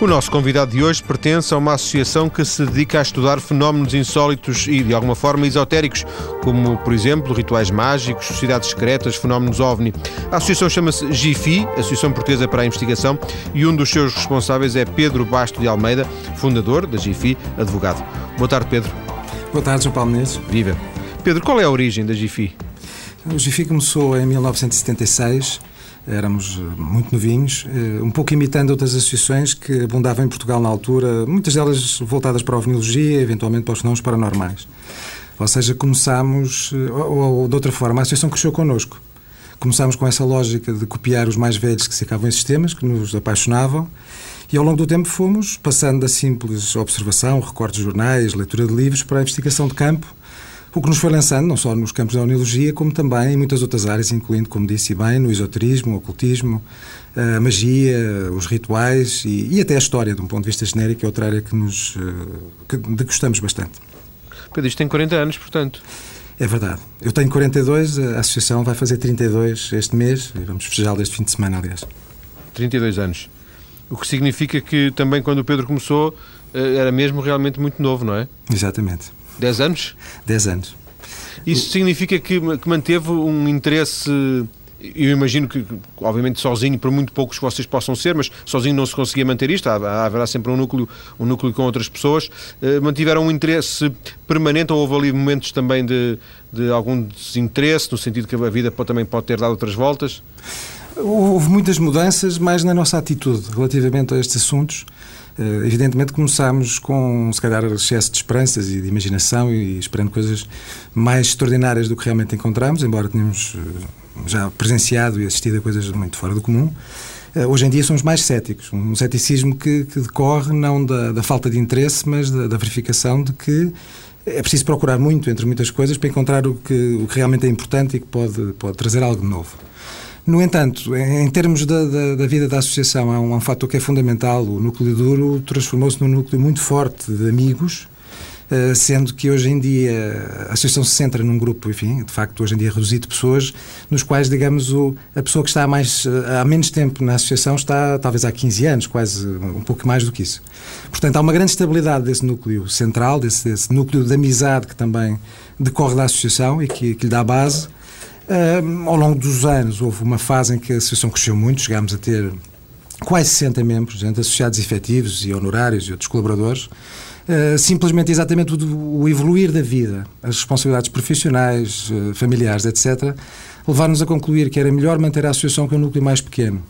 O nosso convidado de hoje pertence a uma associação que se dedica a estudar fenómenos insólitos e, de alguma forma, esotéricos, como, por exemplo, rituais mágicos, sociedades secretas, fenómenos OVNI. A associação chama-se GIFI, Associação Portuguesa para a Investigação, e um dos seus responsáveis é Pedro Basto de Almeida, fundador da GIFI, advogado. Boa tarde, Pedro. Boa tarde, João Paulo Menezes. Viva. Pedro, qual é a origem da GIFI? O GIFI começou em 1976 éramos eh, muito novinhos, eh, um pouco imitando outras associações que abundavam em Portugal na altura, muitas delas voltadas para a ovniologia, eventualmente para os fenómenos paranormais. Ou seja, começámos, eh, ou, ou de outra forma, a associação cresceu connosco. Começámos com essa lógica de copiar os mais velhos que se em sistemas, que nos apaixonavam, e ao longo do tempo fomos passando da simples observação, recortes de jornais, leitura de livros, para a investigação de campo, o que nos foi lançando, não só nos campos da onologia, como também em muitas outras áreas, incluindo, como disse bem, no esoterismo, o ocultismo, a magia, os rituais e, e, até a história, de um ponto de vista genérico, é outra área que nos eh, que, de gostamos bastante. Pedro, isto tem 40 anos, portanto. É verdade. Eu tenho 42, a associação vai fazer 32 este mês e vamos festejá-lo este fim de semana, aliás. 32 anos. O que significa que também quando o Pedro começou eh, era mesmo realmente muito novo, não é? Exatamente. 10 anos? 10 anos. Isso significa que, que manteve um interesse eu imagino que, obviamente, sozinho, por muito poucos que vocês possam ser, mas sozinho não se conseguia manter isto, haverá sempre um núcleo, um núcleo com outras pessoas. Eh, mantiveram um interesse permanente ou houve ali momentos também de, de algum desinteresse, no sentido que a vida pode, também pode ter dado outras voltas? Houve muitas mudanças, mais na nossa atitude relativamente a estes assuntos. Eh, evidentemente começámos com, se calhar, excesso de esperanças e de imaginação e esperando coisas mais extraordinárias do que realmente encontramos, embora tenhamos eh, já presenciado e assistido a coisas muito fora do comum. Eh, hoje em dia somos mais céticos, um ceticismo que, que decorre não da, da, falta de interesse, mas da, da verificação de que é preciso procurar muito entre muitas coisas para encontrar o que, o que realmente é importante e que pode, pode trazer algo novo. No entanto, em termos da, da, da vida da associação, há um, um fator que é fundamental. O núcleo duro transformou-se num núcleo muito forte de amigos, Uh, sendo que hoje em dia a associação se centra num grupo, enfim, de facto, hoje em dia reduzido de pessoas, nos quais, digamos, o, a pessoa que está há, mais, há menos tempo na associação está talvez há 15 anos, quase um pouco mais do que isso. Portanto, há uma grande estabilidade desse núcleo central, desse, desse núcleo de amizade que também decorre da associação e que, que lhe dá base. Ao longo dos anos houve uma fase em que a associação cresceu muito, chegámos a ter quase 60 membros, entre associados efetivos e honorários e outros colaboradores. Uh, simplesmente exatamente o, o, evoluir da vida, as responsabilidades profissionais, uh, familiares, etc., levaram-nos a concluir que era melhor manter a associação com um núcleo mais pequeno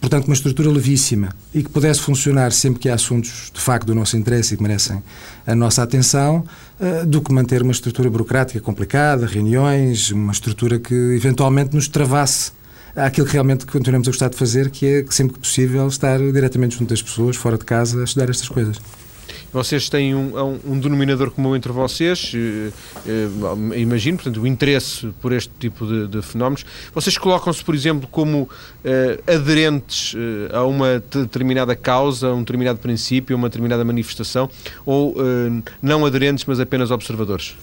portanto, uma estrutura levíssima e que pudesse funcionar sempre que há assuntos de facto do nosso interesse e que merecem a nossa atenção, uh, do que manter uma estrutura burocrática complicada, reuniões, uma estrutura que eventualmente nos travasse aquilo que realmente continuamos a gostar de fazer, que é sempre que possível estar diretamente junto das pessoas, fora de casa, a estudar estas coisas. Vocês têm um, um, um denominador comum entre vocês, eh, eh, imagino, portanto, o interesse por este tipo de, de fenómenos. Vocês colocam-se, por exemplo, como eh, aderentes eh, a uma determinada causa, a um determinado princípio, a uma determinada manifestação, ou eh, não aderentes, mas apenas observadores?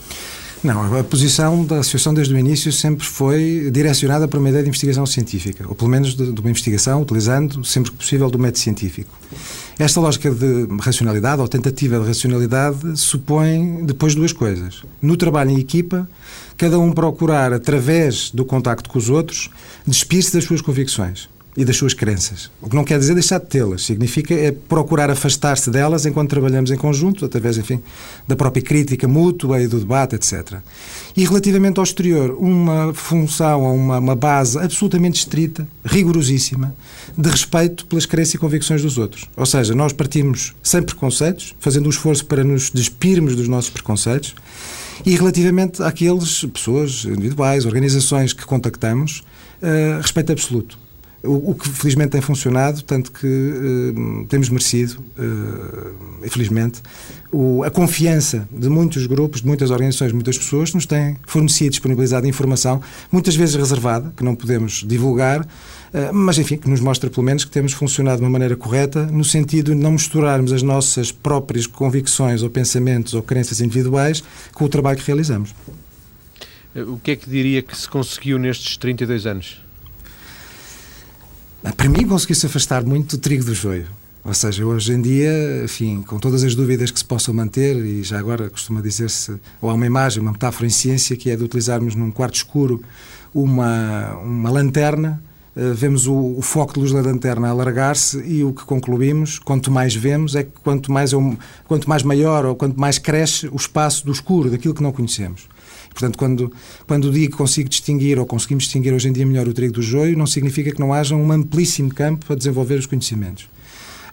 Não, a posição da Associação desde o início sempre foi direcionada para uma ideia de investigação científica, ou pelo menos de, de uma investigação utilizando, sempre que possível, do método científico. Esta lógica de racionalidade, ou tentativa de racionalidade, supõe depois duas coisas. No trabalho em equipa, cada um procurar, através do contacto com os outros, despir-se das suas convicções e das suas crenças. O que não quer dizer deixar de tê-las, significa é procurar afastar-se delas enquanto trabalhamos em conjunto, através, enfim, da própria crítica mútua e do debate, etc. E relativamente ao exterior, uma função, uma, uma base absolutamente estrita, rigorosíssima, de respeito pelas crenças e convicções dos outros. Ou seja, nós partimos sem preconceitos, fazendo um esforço para nos despirmos dos nossos preconceitos, e relativamente àqueles pessoas individuais, organizações que contactamos, uh, respeito absoluto. O, que felizmente tem funcionado, tanto que uh, temos merecido, uh, infelizmente, o, a confiança de muitos grupos, de muitas organizações, de muitas pessoas, nos têm fornecido, disponibilizado informação, muitas vezes reservada, que não podemos divulgar, uh, mas enfim, que nos mostra pelo menos que temos funcionado de uma maneira correta, no sentido de não misturarmos as nossas próprias convicções ou pensamentos ou crenças individuais com o trabalho que realizamos. O que é que diria que se conseguiu nestes 32 anos? Para mim, conseguiu-se afastar muito do trigo do joio. Ou seja, hoje em dia, enfim, com todas as dúvidas que se possam manter, e já agora costuma dizer-se, ou há uma imagem, uma metáfora em ciência, que é de utilizarmos num quarto escuro uma, uma lanterna, uh, vemos o, o, foco de luz da lanterna alargar-se e o que concluímos, quanto mais vemos, é que quanto mais, um, quanto mais maior ou quanto mais cresce o espaço do escuro, daquilo que não conhecemos. Portanto, quando, quando digo que consigo distinguir ou conseguimos distinguir hoje em dia melhor o trigo do joio, não significa que não haja um amplíssimo campo para desenvolver os conhecimentos.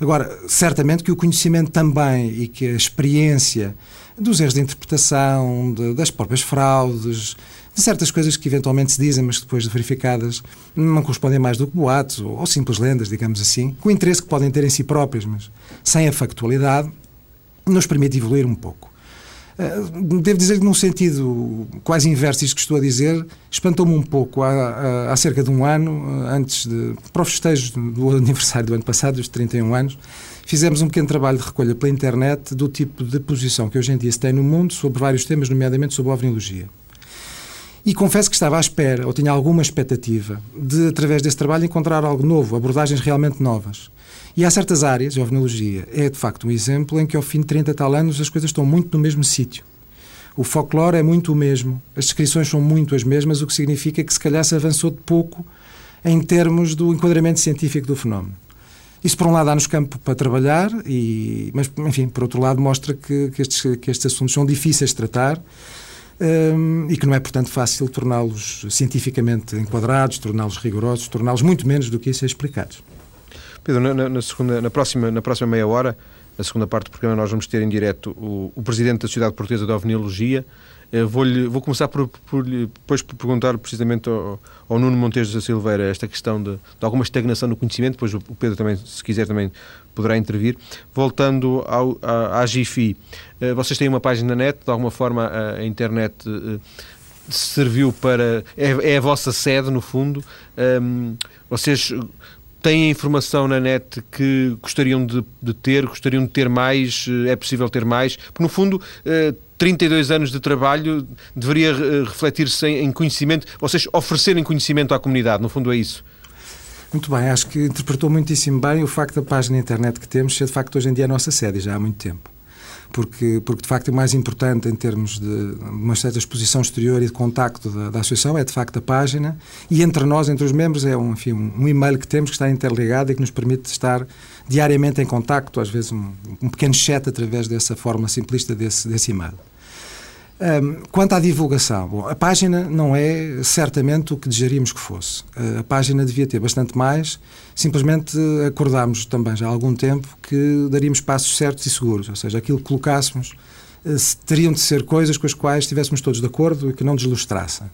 Agora, certamente que o conhecimento também e que a experiência dos erros de interpretação, de, das próprias fraudes, de certas coisas que eventualmente se dizem, mas depois de verificadas não correspondem mais do que boatos ou, ou simples lendas, digamos assim, com o interesse que podem ter em si próprias, mas sem a factualidade, nos permite evoluir um pouco. Uh, devo dizer que, num sentido quase inverso, isto que estou a dizer, espantou-me um pouco. Há, há, cerca de um ano, antes de. para o festejo do aniversário do ano passado, dos 31 anos, fizemos um pequeno trabalho de recolha pela internet do tipo de posição que hoje em dia se tem no mundo sobre vários temas, nomeadamente sobre a ovniologia. E confesso que estava à espera, ou tinha alguma expectativa, de, através desse trabalho, encontrar algo novo, abordagens realmente novas. E há certas áreas, a ovnologia é de facto um exemplo em que ao fim de 30 tal anos as coisas estão muito no mesmo sítio. O folclore é muito o mesmo, as descrições são muito as mesmas, o que significa que se calhar se avançou de pouco em termos do enquadramento científico do fenómeno. Isso, por um lado, dá-nos campo para trabalhar, e, mas, enfim, por outro lado, mostra que, que, estes, que estes assuntos são difíceis de tratar um, e que não é, portanto, fácil torná-los cientificamente enquadrados, torná-los rigorosos, torná-los muito menos do que isso explicados. Pedro, na, na, segunda, na, próxima, na próxima meia hora, na segunda parte do programa, nós vamos ter em direto o, o Presidente da Sociedade Portuguesa de Ovniologia. Eh, vou, vou começar por, por, depois por perguntar precisamente ao, ao Nuno Montes da Silveira esta questão de, de, alguma estagnação no conhecimento, depois o Pedro também, se quiser, também poderá intervir. Voltando ao, à, à eh, vocês têm uma página net, de alguma forma a, internet eh, serviu para... É, é, a vossa sede, no fundo. Um, vocês têm informação na net que gostariam de, de, ter, gostariam de ter mais, eh, é possível ter mais, porque no fundo 32 eh, anos de trabalho deveria eh, refletir-se em conhecimento, vocês oferecerem conhecimento à comunidade, no fundo é isso. Muito bem, acho que interpretou muitíssimo bem o facto da página internet que temos ser de facto hoje em dia a nossa sede, já há muito tempo porque, porque de facto o mais importante em termos de uma certa exposição exterior e de contacto da, da associação é de facto a página e entre nós, entre os membros, é um, enfim, um e-mail que temos que está interligado e que nos permite estar diariamente em contacto, às vezes um, um pequeno chat através dessa forma simplista desse, desse e-mail. Um, quanto à divulgação, bom, a página não é certamente o que desejaríamos que fosse. Uh, a página devia ter bastante mais. Simplesmente acordámos também já há algum tempo que daríamos passos certos e seguros, ou seja, aquilo que colocássemos uh, teriam de ser coisas com as quais estivéssemos todos de acordo e que não deslustrassem.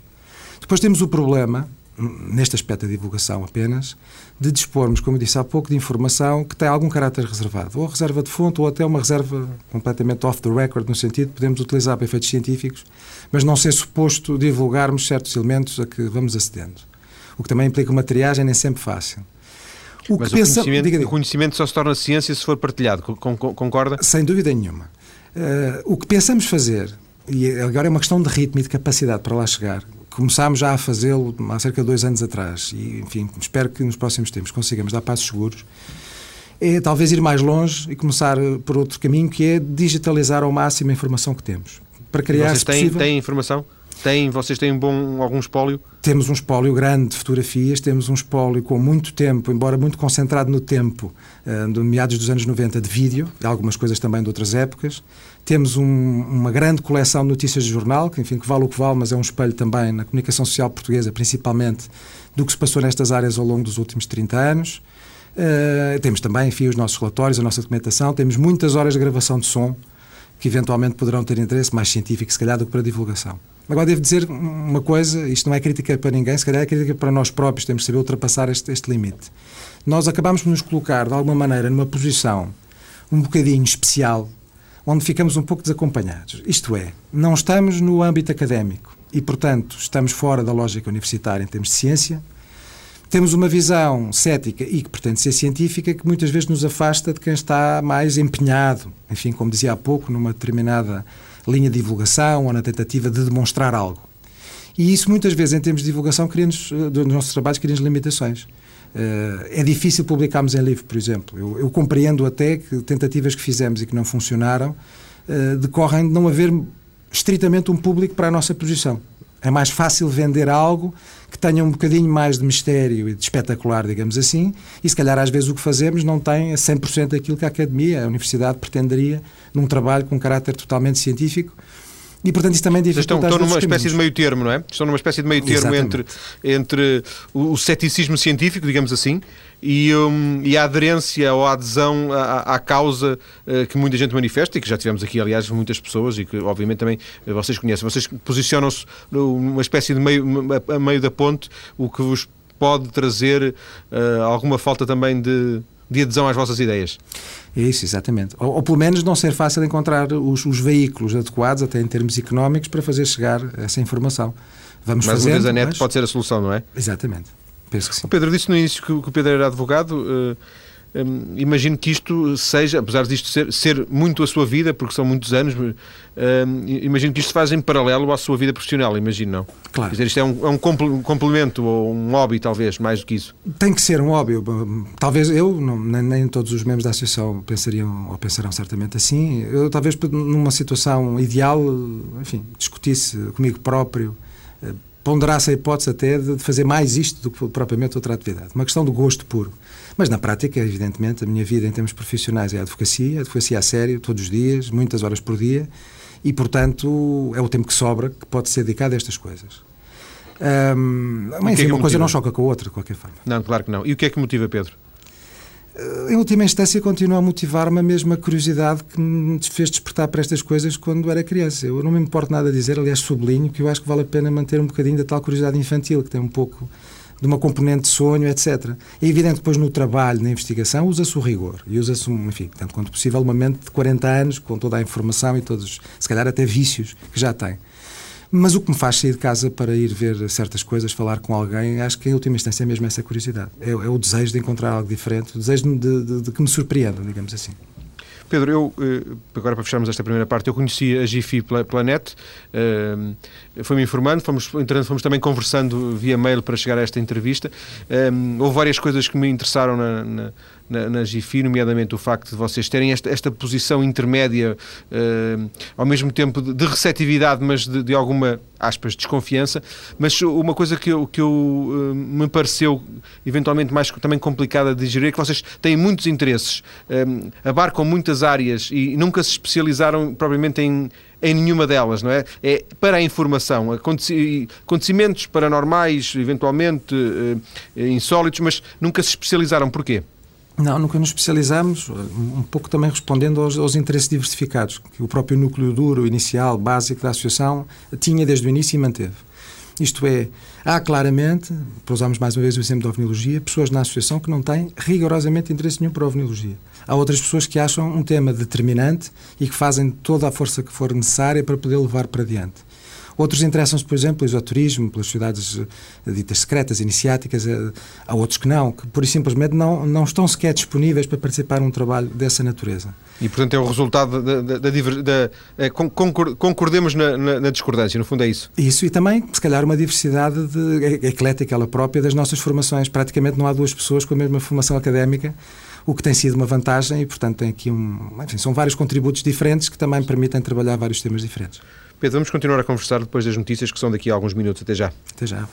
Depois temos o problema neste aspecto da divulgação apenas, de dispormos, como eu disse há pouco, de informação que tem algum caráter reservado, ou reserva de fonte, ou até uma reserva completamente off the record, no sentido de podemos utilizar para efeitos científicos, mas não ser suposto divulgarmos certos elementos a que vamos acedendo. O que também implica uma triagem nem sempre fácil. O mas que o, pensa... conhecimento, diga, diga. o conhecimento só se torna ciência se for partilhado, concorda? Sem dúvida nenhuma. Uh, o que pensamos fazer, e agora é uma questão de ritmo e de capacidade para lá chegar, começámos já a fazê-lo há cerca de dois anos atrás e, enfim, espero que nos próximos tempos consigamos dar passos seguros, é talvez ir mais longe e começar por outro caminho, que é digitalizar ao máximo a informação que temos. Para criar, vocês têm, possível... têm informação? Têm, vocês têm um bom, algum espólio? Temos um espólio grande de fotografias, temos um espólio com muito tempo, embora muito concentrado no tempo, uh, de meados dos anos 90, de vídeo, e algumas coisas também de outras épocas. Temos um, uma grande coleção de notícias de jornal, que enfim, que vale o que vale, mas é um espelho também na comunicação social portuguesa, principalmente, do que se passou nestas áreas ao longo dos últimos 30 anos. Uh, temos também, enfim, os nossos relatórios, a nossa documentação, temos muitas horas de gravação de som, que eventualmente poderão ter interesse mais científico, se calhar, do que para divulgação. Agora, devo dizer uma coisa, isto não é crítica para ninguém, se calhar é crítica para nós próprios, temos de saber ultrapassar este, este limite. Nós acabamos por nos colocar, de alguma maneira, numa posição um bocadinho especial, onde ficamos um pouco desacompanhados. Isto é, não estamos no âmbito académico e, portanto, estamos fora da lógica universitária em termos de ciência. Temos uma visão cética e que pretende ser científica que muitas vezes nos afasta de quem está mais empenhado, enfim, como dizia há pouco, numa determinada linha de divulgação ou na tentativa de demonstrar algo. E isso muitas vezes, em termos de divulgação, cria-nos, eh, dos nossos trabalhos, cria-nos limitações. é difícil publicarmos em livro, por exemplo. Eu, eu, compreendo até que tentativas que fizemos e que não funcionaram decorrem de não haver estritamente um público para a nossa posição. É mais fácil vender algo que tenha um bocadinho mais de mistério e de espetacular, digamos assim, e se calhar às vezes o que fazemos não tem a 100% daquilo que a academia, a universidade pretenderia num trabalho com um caráter totalmente científico e, portanto, isso também dificulta Estão, estão numa espécie de meio termo, não é? Estão numa espécie de meio termo entre, entre o, o ceticismo científico, digamos assim, e, um, e a aderência ou a adesão à, à causa uh, que muita gente manifesta e que já tivemos aqui, aliás, muitas pessoas e que, obviamente, também uh, vocês conhecem. Vocês posicionam-se numa espécie de meio, a meio da ponte, o que vos pode trazer uh, alguma falta também de, de adesão às vossas ideias. É isso, exatamente. Ou, ou, pelo menos não ser fácil encontrar os, os, veículos adequados, até em termos económicos, para fazer chegar essa informação. Vamos mas fazendo, uma vez a net mas... pode ser a solução, não é? Exatamente. Penso que sim. O Pedro disse no início que, o Pedro era advogado. Uh, um, imagino que isto seja, apesar disto ser, ser muito a sua vida, porque são muitos anos, um, imagino que isto faz em paralelo à sua vida profissional, imagino, não? Claro. Quer dizer, isto é um, é um complemento ou um hobby, talvez, mais do que isso. Tem que ser um hobby. Talvez eu, não, nem, nem, todos os membros da associação pensariam ou pensarão certamente assim. Eu, talvez, numa situação ideal, enfim, discutisse comigo próprio eh, ponderasse a hipótese até de fazer mais isto do que propriamente outra atividade. Uma questão do gosto puro. Mas na prática, evidentemente, a minha vida em termos profissionais é a advocacia, a advocacia a sério, todos os dias, muitas horas por dia, e portanto é o tempo que sobra que pode ser dedicado a estas coisas. Hum, mas, enfim, é uma coisa não choca com a outra, de qualquer forma. Não, claro que não. E o que é que motiva Pedro? em última instância, continua a motivar-me a mesma curiosidade que me fez despertar para estas coisas quando era criança. Eu não me importo nada a dizer, aliás, sublinho que eu acho que vale a pena manter um bocadinho da tal curiosidade infantil, que tem um pouco de uma componente de sonho, etc. É evidente que depois no trabalho, na investigação, usa-se o rigor e usa-se, enfim, tanto quanto possível, uma mente de 40 anos, com toda a informação e todos, se calhar até vícios que já tem. Mas o que me faz sair de casa para ir ver certas coisas, falar com alguém, acho que em última instância é mesmo essa curiosidade. É, é o desejo de encontrar algo diferente, o desejo de, de, de que me surpreenda, digamos assim. Pedro, eu, eh, agora para fecharmos esta primeira parte, eu conheci a GFI Planet, eh, foi-me informando, fomos, fomos também conversando via mail para chegar a esta entrevista. Eh, houve várias coisas que me interessaram na, na na, na GIFI, nomeadamente o facto de vocês terem esta, esta posição intermédia, uh, ao mesmo tempo de, de receptividade, mas de, de, alguma, aspas, desconfiança. Mas uma coisa que, eu, que eu, uh, me pareceu eventualmente mais também complicada de digerir é que vocês têm muitos interesses, uh, abarcam muitas áreas e nunca se especializaram propriamente em em nenhuma delas, não é? É para a informação, acontecimentos paranormais, eventualmente insólitos, mas nunca se especializaram. Porquê? Não, nunca nos especializamos, um pouco também respondendo aos, aos, interesses diversificados que o próprio núcleo duro, inicial, básico da associação tinha desde o início e manteve. Isto é, há claramente, para usarmos mais uma vez o exemplo da ovniologia, pessoas na associação que não têm rigorosamente interesse nenhum por a ovniologia. Há outras pessoas que acham um tema determinante e que fazem toda a força que for necessária para poder levar para diante. Outros interessam-se, por exemplo, pelo esoterismo, pelas sociedades eh, ditas secretas, iniciáticas. Eh, há outros que não, que por simplesmente não, não estão sequer disponíveis para participar num trabalho dessa natureza. E, portanto, é o resultado da. da, da, da é, concordemos na, na, na, discordância, no fundo é isso. Isso, e também, se calhar, uma diversidade de, é, eclética, ela própria, das nossas formações. Praticamente não há duas pessoas com a mesma formação académica o que tem sido uma vantagem e, portanto, tem aqui um. Enfim, são vários contributos diferentes que também permitem trabalhar vários temas diferentes. Pedro, vamos continuar a conversar depois das notícias que são daqui a alguns minutos. Até já. Até já.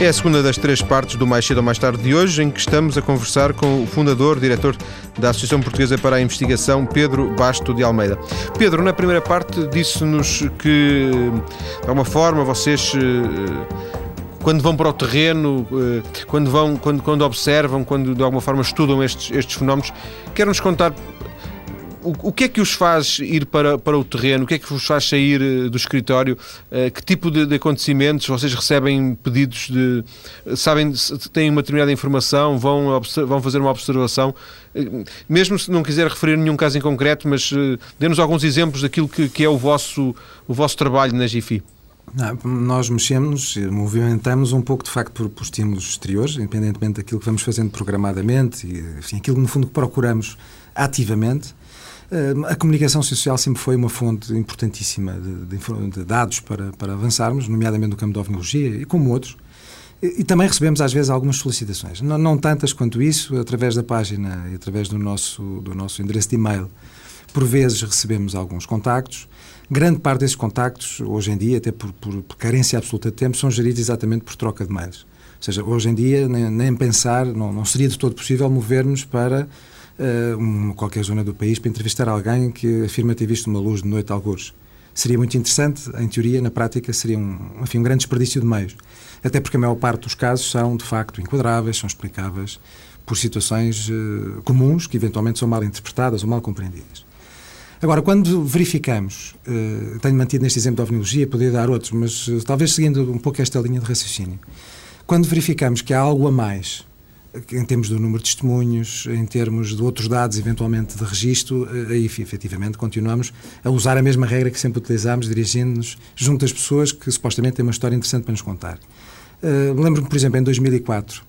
É a segunda das três partes do Mais Cedo ou Mais Tarde de hoje, em que estamos a conversar com o fundador, diretor da Associação Portuguesa para a Investigação, Pedro Basto de Almeida. Pedro, na primeira parte, disse-nos que, de alguma forma, vocês eh, quando vão para o terreno, eh, quando, vão, quando, quando observam, quando de alguma forma estudam estes, estes fenómenos, quer-nos contar o, que é que os faz ir para, para o terreno? O que é que vos faz sair eh, do escritório? Uh, que tipo de, de, acontecimentos? Vocês recebem pedidos de. Sabem, têm uma determinada informação, vão, vão fazer uma observação. Uh, mesmo se não quiser referir nenhum caso em concreto, mas dê-nos alguns exemplos daquilo que, que é o vosso, o vosso trabalho na GIFI. Nós mexemos, movimentamos um pouco de facto por, por estímulos exteriores, independentemente daquilo que vamos fazendo programadamente, e, enfim, aquilo no fundo que procuramos ativamente. A comunicação social sempre foi uma fonte importantíssima de, de, de dados para, para avançarmos, nomeadamente no campo da ovnologia e como outros. E, e também recebemos às vezes algumas solicitações, não, não, tantas quanto isso, através da página e através do nosso, do nosso endereço de e-mail. Por vezes recebemos alguns contactos. Grande parte desses contactos, hoje em dia, até por, por, por carência absoluta de tempo, são geridos exatamente por troca de mails. Ou seja, hoje em dia, nem, nem pensar, não, não seria de todo possível movermos para uma, qualquer zona do país para entrevistar alguém que afirma ter visto uma luz de noite alguns. Seria muito interessante, em teoria, na prática, seria um, enfim, um grande desperdício de meios. Até porque a maior parte dos casos são, de facto, enquadráveis, são explicáveis por situações uh, comuns que, eventualmente, são mal interpretadas ou mal compreendidas. Agora, quando verificamos, uh, tenho mantido neste exemplo da ovnologia, poderia dar outros, mas uh, talvez seguindo um pouco esta linha de raciocínio, quando verificamos que há algo a mais em termos do número de testemunhos, em termos de outros dados, eventualmente de registro, eh, aí efetivamente continuamos a usar a mesma regra que sempre utilizámos, dirigindo-nos junto às pessoas que supostamente têm uma história interessante para nos contar. Uh, Lembro-me, por exemplo, em 2004,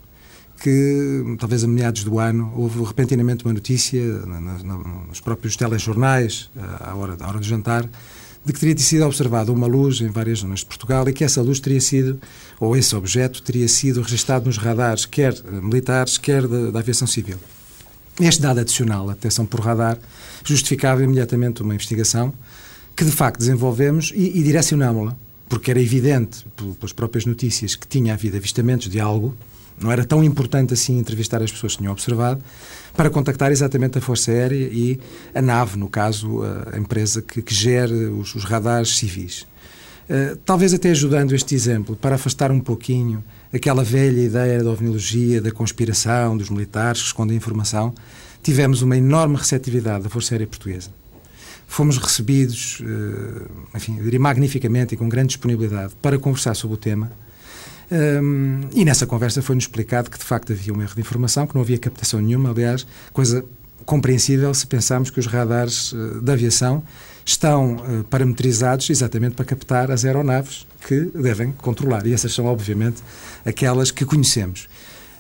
que talvez a meados do ano houve repentinamente uma notícia na, na, nos próprios telejornais, eh, à hora, à hora do jantar, de que teria sido observada uma luz em várias zonas de Portugal e que essa luz teria sido, ou esse objeto, teria sido registado nos radares, quer militares, quer da, da aviação civil. Este dado adicional, a detecção por radar, justificava imediatamente uma investigação que, de facto, desenvolvemos e, e direcionámos-la, porque era evidente, pelas próprias notícias, que tinha havido avistamentos de algo, não era tão importante assim entrevistar as pessoas que tinham observado, para contactar exatamente a Força Aérea e a nave, no caso, a empresa que, que gere os, os, radares civis. Uh, talvez até ajudando este exemplo para afastar um pouquinho aquela velha ideia da ovniologia, da conspiração, dos militares que escondem informação, tivemos uma enorme receptividade da Força Aérea Portuguesa. Fomos recebidos, uh, enfim, eu diria magnificamente e com grande disponibilidade para conversar sobre o tema um, e nessa conversa foi-nos explicado que de facto havia um erro de informação, que não havia captação nenhuma, aliás, coisa compreensível se pensarmos que os radares uh, da aviação estão uh, parametrizados exatamente para captar as aeronaves que devem controlar. E essas são, obviamente, aquelas que conhecemos.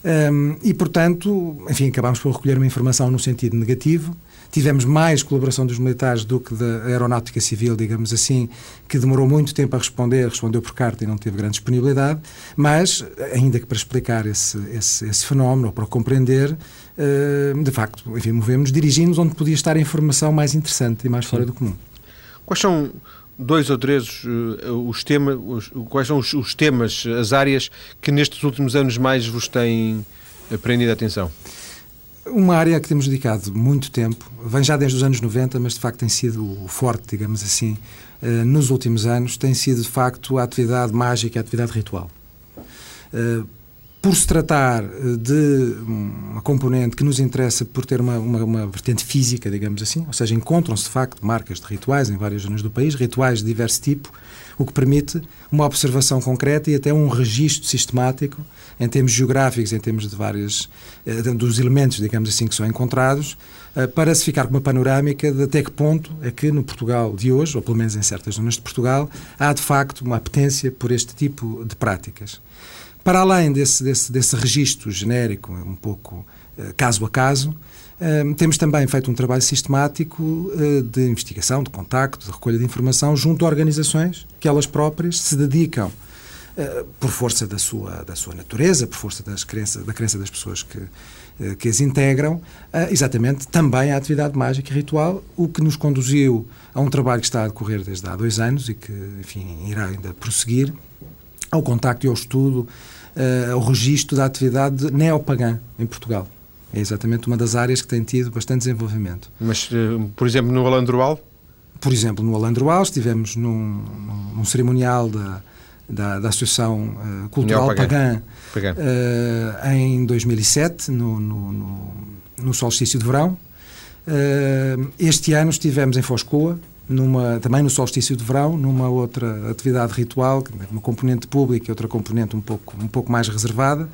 Um, e, portanto, enfim, acabámos por recolher uma informação no sentido negativo, Tivemos mais colaboração dos militares do que da aeronáutica civil, digamos assim, que demorou muito tempo a responder, respondeu por carta e não teve grande disponibilidade, mas, ainda que para explicar esse, esse, esse fenómeno, ou para compreender, uh, de facto, enfim, movemos, dirigimos onde podia estar a informação mais interessante e mais fora do comum. Quais são dois ou três uh, os temas, os, quais são os, os, temas, as áreas que nestes últimos anos mais vos têm prendido a atenção? Uma área que temos dedicado muito tempo, vem já desde os anos 90, mas de facto tem sido forte, digamos assim, eh, nos últimos anos, tem sido de facto a atividade mágica, a atividade ritual. Eh, por se tratar eh, de uma componente que nos interessa por ter uma, uma, uma vertente física, digamos assim, ou seja, encontram-se de facto marcas de rituais em várias zonas do país, rituais de diverso tipo, o que permite uma observação concreta e até um registro sistemático em termos geográficos, em termos de várias eh, dos elementos, digamos assim, que são encontrados, eh, para se ficar com uma panorâmica de até que ponto é que no Portugal de hoje, ou pelo menos em certas zonas de Portugal, há de facto uma apetência por este tipo de práticas. Para além desse, desse, desse registro genérico, um pouco eh, caso a caso, temos também feito um trabalho sistemático de investigação, de contacto, de recolha de informação junto a organizações que elas próprias se dedicam eh, por força da sua, da sua natureza, por força das crenças, da crença das pessoas que, eh, que as integram, eh, exatamente também à atividade mágica e ritual, o que nos conduziu a um trabalho que está a decorrer desde há dois anos e que, enfim, irá ainda prosseguir, ao contacto e ao estudo, ao registro da atividade neopagã em Portugal. É exatamente uma das áreas que tem tido bastante desenvolvimento. Mas, por exemplo, no Alandroal? Por exemplo, no Alandroal estivemos num, num cerimonial da da, da Associação uh, Cultural Pagã, Pagã. Uh, em 2007, no, no, no, no solstício de verão. Uh, este ano estivemos em Foscoa, numa, também no solstício de verão, numa outra atividade ritual, uma componente pública e outra componente um pouco, um pouco mais reservada.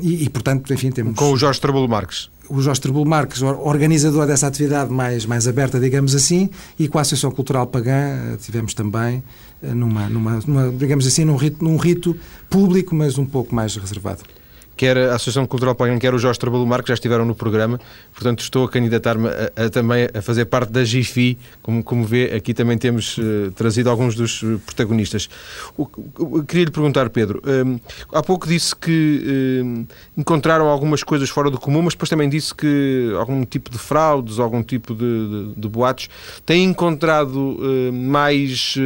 E, e, portanto, enfim, temos... Com o Jorge Trabulo Marques o Jorge Trabulo Marques, organizador dessa atividade mais, mais aberta, digamos assim, e com a Associação Cultural Pagã tivemos também numa, numa, numa, digamos assim, num rito, num rito público, mas um pouco mais reservado. Quer a Associação Cultural Pagan, quer o Jorge Trabalho Marco, já estiveram no programa, portanto estou a candidatar-me a, a, também a fazer parte da GIFI, como, como vê, aqui também temos uh, trazido alguns dos uh, protagonistas. O, o, queria lhe perguntar, Pedro, um, há pouco disse que um, encontraram algumas coisas fora do comum, mas depois também disse que algum tipo de fraudes, algum tipo de, de, de boatos, tem encontrado uh, mais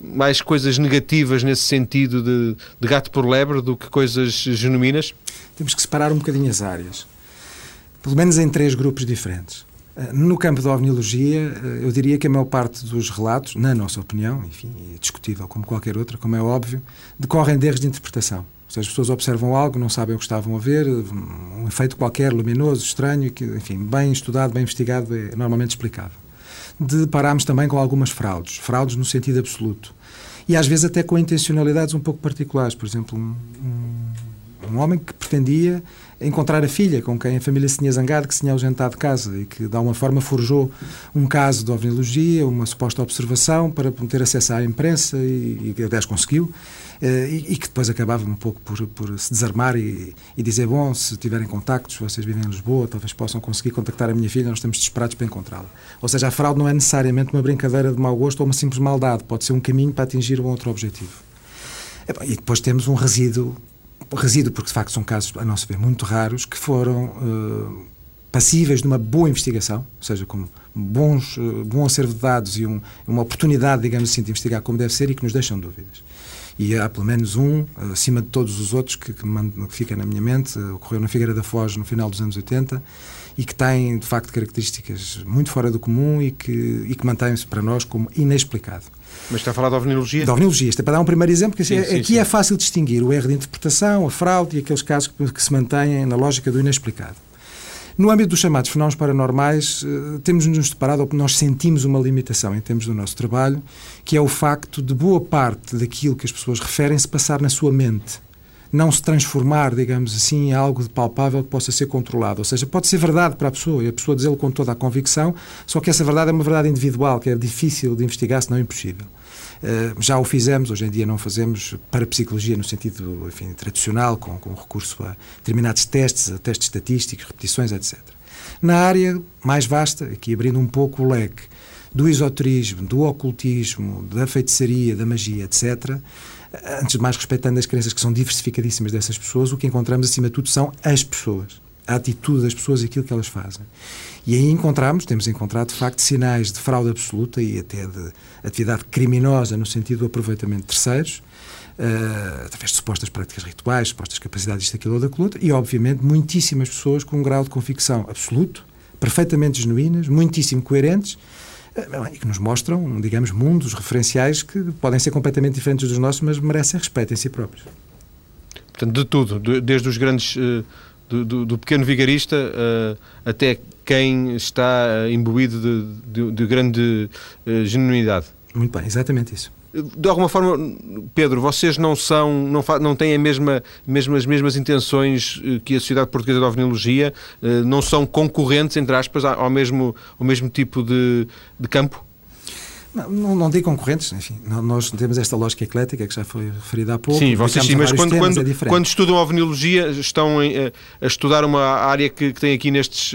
mais coisas negativas nesse sentido de, de, gato por lebre do que coisas genuínas? Temos que separar um bocadinho as áreas, pelo menos em três grupos diferentes. Eh, no campo da ovniologia, eh, eu diria que a maior parte dos relatos, na nossa opinião, enfim, é discutível como qualquer outra, como é óbvio, decorrem de erros de interpretação. Ou seja, as pessoas observam algo, não sabem o que estavam a ver, um efeito qualquer, luminoso, estranho, que, enfim, bem estudado, bem investigado, é normalmente explicável deparámos também com algumas fraudes, fraudes no sentido absoluto. E às vezes até com intencionalidades um pouco particulares. Por exemplo, um, um, um homem que pretendia encontrar a filha com quem a família se tinha zangado, que se tinha ausentado de casa e que, de alguma forma, forjou um caso de ovniologia, uma suposta observação para ter acesso à imprensa e, e aliás, conseguiu. Eh, e, e, que depois acabava um pouco por, por se desarmar e, e, dizer: Bom, se tiverem contactos, vocês vivem em Lisboa, talvez possam conseguir contactar a minha filha, nós estamos desesperados para encontrá-la. Ou seja, a fraude não é necessariamente uma brincadeira de mau gosto ou uma simples maldade, pode ser um caminho para atingir um outro objetivo. E depois temos um resíduo, resíduo porque de facto são casos, a nosso ver, muito raros, que foram uh, passíveis de uma boa investigação, ou seja, com bons, uh, bom acervo de dados e um, uma oportunidade, digamos assim, de investigar como deve ser e que nos deixam dúvidas. E há pelo menos um, acima de todos os outros, que, que, que fica na minha mente, ocorreu na Figueira da Foz no final dos anos 80 e que tem, de facto, características muito fora do comum e que, e que mantém-se para nós como inexplicado. Mas está a falar de ovniologia? De ovniologia. Isto é para dar um primeiro exemplo, que sim, é, sim, aqui sim. é fácil distinguir o erro de interpretação, a fraude e aqueles casos que, que se mantêm na lógica do inexplicado. No âmbito dos chamados fenómenos paranormais, eh, temos-nos deparado, ou nós sentimos uma limitação em termos do nosso trabalho, que é o facto de boa parte daquilo que as pessoas referem se passar na sua mente. Não se transformar, digamos assim, em algo de palpável que possa ser controlado. Ou seja, pode ser verdade para a pessoa e a pessoa dizê-lo com toda a convicção, só que essa verdade é uma verdade individual, que é difícil de investigar, se não impossível. Eh, já o fizemos, hoje em dia não fazemos para psicologia no sentido enfim, tradicional, com, com recurso a determinados testes, a testes estatísticos, repetições, etc. Na área mais vasta, aqui abrindo um pouco o leque, do esoterismo, do ocultismo, da feitiçaria, da magia, etc., antes de mais respeitando as crenças que são diversificadíssimas dessas pessoas, o que encontramos acima de tudo são as pessoas, a atitude das pessoas e aquilo que elas fazem. E aí encontramos, temos encontrado de facto sinais de fraude absoluta e até de atividade criminosa no sentido do aproveitamento de terceiros, uh, através de supostas práticas rituais, supostas capacidades disto, aquilo ou daquilo outro, e obviamente muitíssimas pessoas com um grau de convicção absoluto, perfeitamente genuínas, muitíssimo coerentes, e que nos mostram, digamos, mundos referenciais que podem ser completamente diferentes dos nossos, mas merecem respeito em si próprios. Portanto, de tudo, desde os grandes. Uh, do, do, do, pequeno vigarista até quem está imbuído de, de, de grande uh, genuinidade. Muito bem, exatamente isso. De alguma forma, Pedro, vocês não são, não, não têm a mesma, mesmo, as mesmas intenções eh, que a Sociedade Portuguesa de Ovniologia, uh, não são concorrentes, entre aspas, ao mesmo, ao mesmo tipo de, de campo? Não, não, não digo concorrentes, enfim, nós temos esta lógica eclética que já foi referida há pouco. Sim, vocês sim, mas quando, temas, quando, é quando estudam a ovniologia estão em, a, a, estudar uma área que, que tem aqui nestes,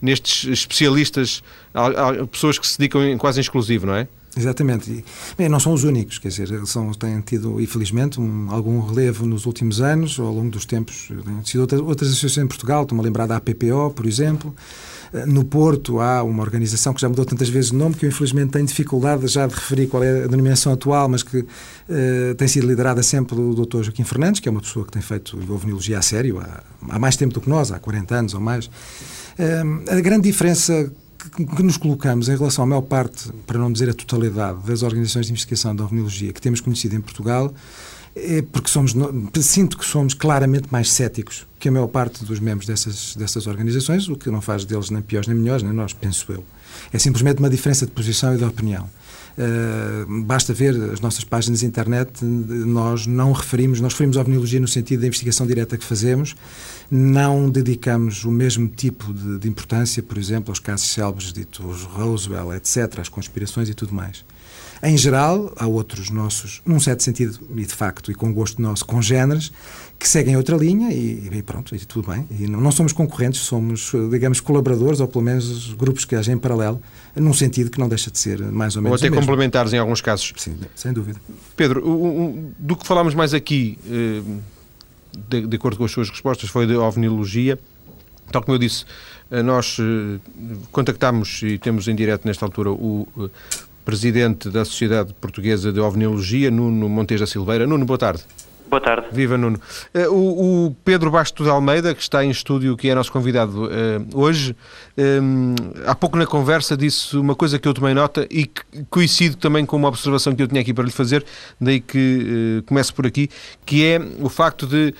nestes especialistas, pessoas que se dedicam quase em exclusivo, não é? Exatamente. E, bem, não são os únicos, quer dizer, são, têm tido, infelizmente, um, algum relevo nos últimos anos, ao longo dos tempos. Sido outras, outras associações em Portugal, estou-me a lembrar da APPO, por exemplo. No Porto há uma organização que já mudou tantas vezes o nome que eu infelizmente tenho dificuldade já de referir qual é a denominação atual, mas que uh, tem sido liderada sempre pelo Dr. Joaquim Fernandes, que é uma pessoa que tem feito ovniologia a sério há, há mais tempo do que nós, há 40 anos ou mais. Uh, a grande diferença que, que nos colocamos em relação à maior parte, para não dizer a totalidade, das organizações de investigação da ovniologia que temos conhecido em Portugal é porque somos, sinto que somos claramente mais céticos que a maior parte dos membros dessas, dessas organizações, o que não faz deles nem piores nem melhores, nem nós, penso eu. É simplesmente uma diferença de posição e de opinião. Uh, basta ver as nossas páginas de internet, nós não referimos, nós referimos a ovniologia no sentido da investigação direta que fazemos, não dedicamos o mesmo tipo de, de importância, por exemplo, aos casos célebres ditos Roswell, etc., às conspirações e tudo mais. Em geral, há outros nossos, num certo sentido, e de facto, e com gosto nosso, congêneres, que seguem outra linha e, e pronto, e tudo bem. E não, não, somos concorrentes, somos, digamos, colaboradores, ou pelo menos grupos que agem em paralelo, num sentido que não deixa de ser mais ou menos. Ou até complementares em alguns casos. Sim, sem dúvida. Pedro, o, o, do que falámos mais aqui, eh, de, de, acordo com as suas respostas, foi de ovniologia. Tal como eu disse, eh, nós eh, contactámos e temos em direto nesta altura o presidente da Sociedade Portuguesa de Ovniologia, Nuno Montes da Silveira. Nuno, boa tarde. Boa tarde. Viva Nuno. Uh, o, o, Pedro Basto de Almeida, que está em estúdio, que é nosso convidado uh, hoje, um, há pouco na conversa disse uma coisa que eu tomei nota e que coincide também com uma observação que eu tinha aqui para lhe fazer, daí que uh, começo por aqui, que é o facto de,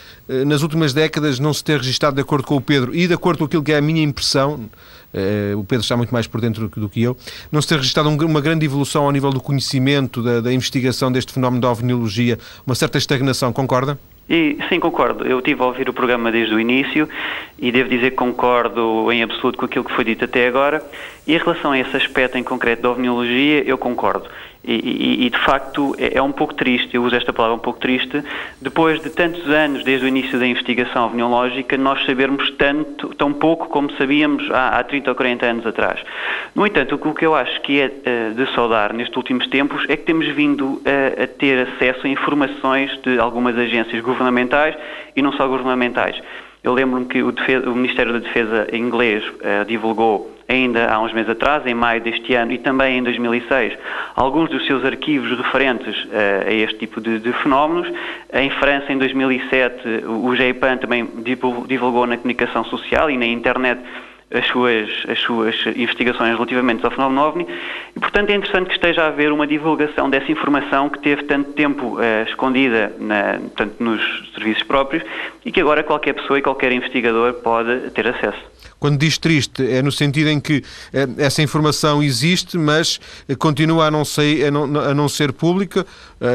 nas últimas décadas, não se ter registado, de acordo com o Pedro e de acordo com aquilo que é a minha impressão, Uh, o Pedro está muito mais por dentro do, do que eu, não se ter registrado um, uma grande evolução ao nível do conhecimento, da, da investigação deste fenómeno da ovniologia, uma certa estagnação, concorda? E, sim, concordo. Eu tive a ouvir o programa desde o início e devo dizer que concordo em absoluto com aquilo que foi dito até agora. E em relação a esse aspecto em concreto da ovniologia, eu concordo. E, e, e, de facto é, é, um pouco triste, eu uso esta palavra um pouco triste, depois de tantos anos desde o início da investigação ovniológica, nós sabermos tanto, tão pouco como sabíamos há, há 30 ou 40 anos atrás. No entanto, o que eu acho que é uh, de saudar nestes últimos tempos é que temos vindo uh, a ter acesso a informações de algumas agências governamentais e não só governamentais. Eu lembro-me que o, Defesa, o, Ministério da Defesa inglês uh, divulgou ainda há uns meses atrás, em maio deste ano e também em 2006, alguns dos seus arquivos referentes uh, a este tipo de, de, fenómenos. Em França, em 2007, o GEIPAN também divulgou na comunicação social e na internet as suas, as suas investigações relativamente ao fenómeno OVNI e, portanto, é interessante que esteja a haver uma divulgação dessa informação que teve tanto tempo uh, escondida na, tanto nos serviços próprios e que agora qualquer pessoa e qualquer investigador pode ter acesso. Quando diz triste, é no sentido em que eh, essa informação existe, mas eh, continua a não ser, a não, a não ser pública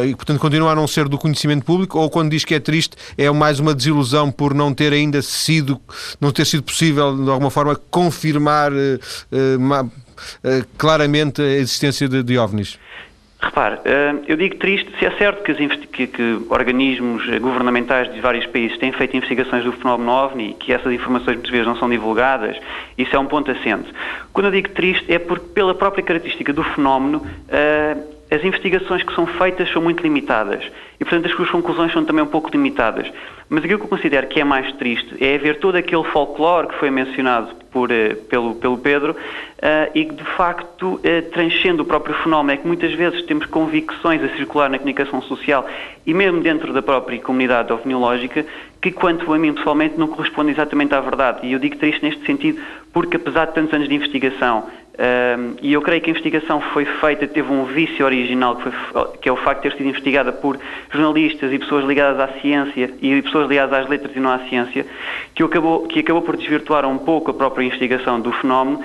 e, portanto, continua a não ser do conhecimento público, ou quando diz que é triste, é mais uma desilusão por não ter ainda sido, não ter sido possível, de alguma forma, confirmar claramente a existência de, de OVNIs? Repare, eh, eu digo triste se é certo que, que, que, organismos governamentais de vários países têm feito investigações do fenómeno OVNI e que essas informações muitas vezes não são divulgadas, isso é um ponto assente. Quando eu digo triste é porque pela própria característica do fenómeno eh, as investigações que são feitas são muito limitadas e, portanto, as suas conclusões são também um pouco limitadas. Mas aquilo que eu considero que é mais triste é ver todo aquele folclore que foi mencionado por, eh, pelo, pelo Pedro uh, e que, de facto, uh, transcende o próprio fenómeno. É que muitas vezes temos convicções a circular na comunicação social e mesmo dentro da própria comunidade ovniológica que, quanto a mim pessoalmente, não corresponde exatamente à verdade. E eu digo triste neste sentido porque, apesar de tantos anos de investigação, e eu creio que a investigação foi feita, teve um vício original, que, foi, que, é o facto de ter sido investigada por jornalistas e pessoas ligadas à ciência e pessoas ligadas às letras e não à ciência, que acabou, que acabou por desvirtuar um pouco a própria investigação do fenómeno,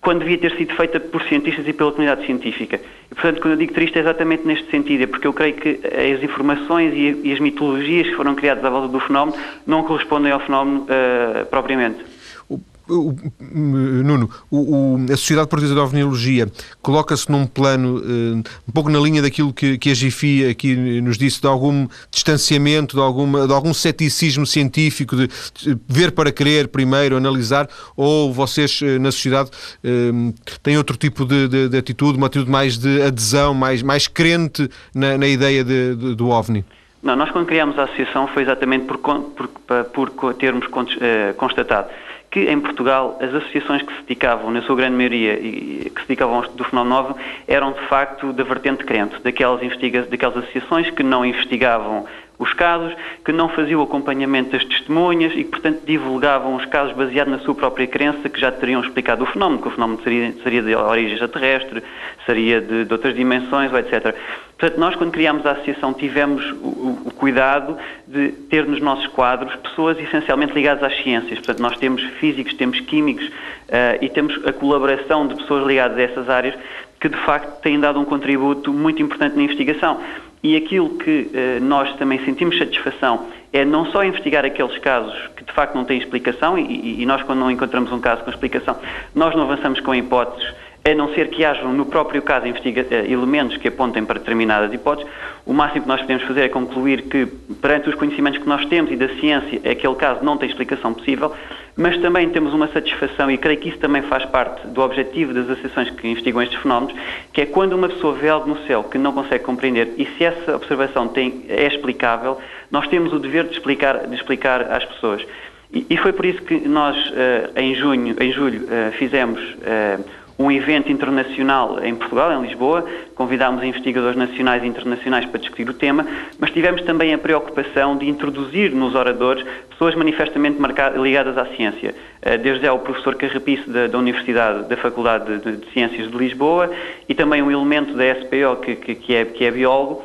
quando devia ter sido feita por cientistas e pela comunidade científica. E, portanto, quando eu digo triste é exatamente neste sentido, é porque eu creio que as informações e as mitologias que foram criadas à volta do fenómeno não correspondem ao fenómeno uh, propriamente. O, Nuno, o, o, a Sociedade Portuguesa de Ovniologia coloca-se num plano uh, um pouco na linha daquilo que, que a GIFI aqui nos disse, de algum distanciamento, de, alguma, de algum ceticismo científico, de, de ver para crer primeiro, analisar, ou vocês uh, na sociedade uh, têm outro tipo de, de, de, atitude, uma atitude mais de adesão, mais, mais crente na, na ideia do OVNI? Não, nós quando criámos a associação foi exatamente por, por, por termos constatado que em Portugal as associações que se dedicavam, na sua grande maioria, e que se dedicavam do fenómeno novo, eram de facto da vertente crente, daquelas, daquelas associações que não investigavam os casos, que não faziam o acompanhamento das testemunhas e que, portanto, divulgavam os casos baseado na sua própria crença, que já teriam explicado o fenómeno, que o fenómeno seria, seria de origem extraterrestre, seria de, de outras dimensões, etc. Portanto, nós, quando criámos a associação, tivemos o, o, cuidado de ter nos nossos quadros pessoas essencialmente ligadas às ciências. Portanto, nós temos físicos, temos químicos uh, e temos a colaboração de pessoas ligadas a essas áreas que, de facto, têm dado um contributo muito importante na investigação. E aquilo que eh, nós também sentimos satisfação é não só investigar aqueles casos que de facto não têm explicação, e, e, nós, quando não encontramos um caso com explicação, nós não avançamos com hipóteses a não ser que hajam no próprio caso eh, elementos que apontem para determinadas hipóteses, o máximo que nós podemos fazer é concluir que, perante os conhecimentos que nós temos e da ciência, aquele caso não tem explicação possível, mas também temos uma satisfação, e creio que isso também faz parte do objetivo das associações que investigam estes fenómenos, que é quando uma pessoa vê algo no céu que não consegue compreender e se essa observação tem, é explicável, nós temos o dever de explicar, de explicar às pessoas. E, e foi por isso que nós, uh, em junho, em julho, uh, fizemos um evento internacional em Portugal, em Lisboa. Convidámos investigadores nacionais e internacionais para discutir o tema, mas tivemos também a preocupação de introduzir nos oradores pessoas manifestamente ligadas à ciência. Eh, desde já o professor Carrapice da, da Universidade, da Faculdade de, de, Ciências de Lisboa e também um elemento da SPO que, que, que, é, que é biólogo,